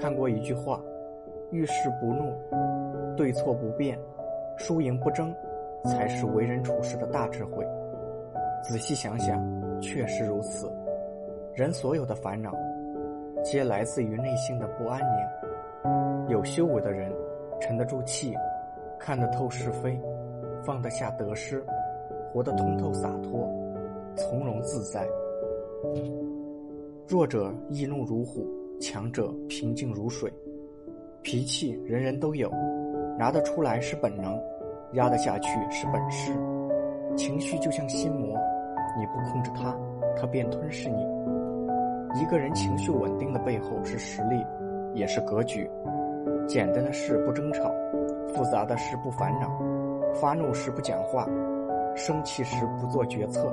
看过一句话：遇事不怒，对错不辩，输赢不争，才是为人处事的大智慧。仔细想想，确实如此。人所有的烦恼，皆来自于内心的不安宁。有修为的人，沉得住气，看得透是非，放得下得失，活得通透洒脱，从容自在。弱者易怒如虎，强者平静如水。脾气人人都有，拿得出来是本能，压得下去是本事。情绪就像心魔，你不控制它，它便吞噬你。一个人情绪稳定的背后是实力，也是格局。简单的事不争吵，复杂的事不烦恼，发怒时不讲话，生气时不做决策，